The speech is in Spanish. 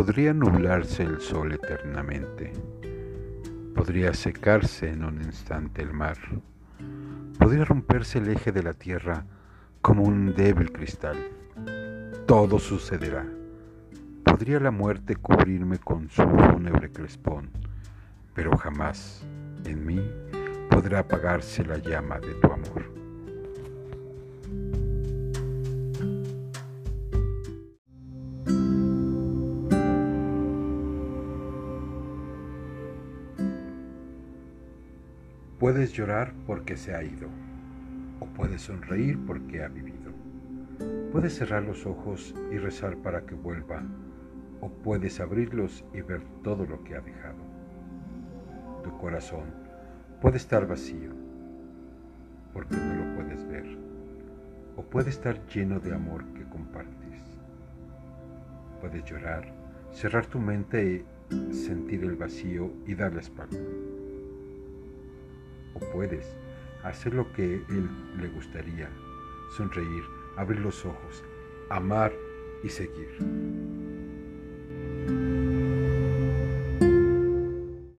Podría nublarse el sol eternamente. Podría secarse en un instante el mar. Podría romperse el eje de la tierra como un débil cristal. Todo sucederá. Podría la muerte cubrirme con su fúnebre crespón, pero jamás en mí podrá apagarse la llama de tu amor. Puedes llorar porque se ha ido, o puedes sonreír porque ha vivido. Puedes cerrar los ojos y rezar para que vuelva, o puedes abrirlos y ver todo lo que ha dejado. Tu corazón puede estar vacío, porque no lo puedes ver, o puede estar lleno de amor que compartes. Puedes llorar, cerrar tu mente y sentir el vacío y dar la espalda puedes hacer lo que él le gustaría, sonreír, abrir los ojos, amar y seguir.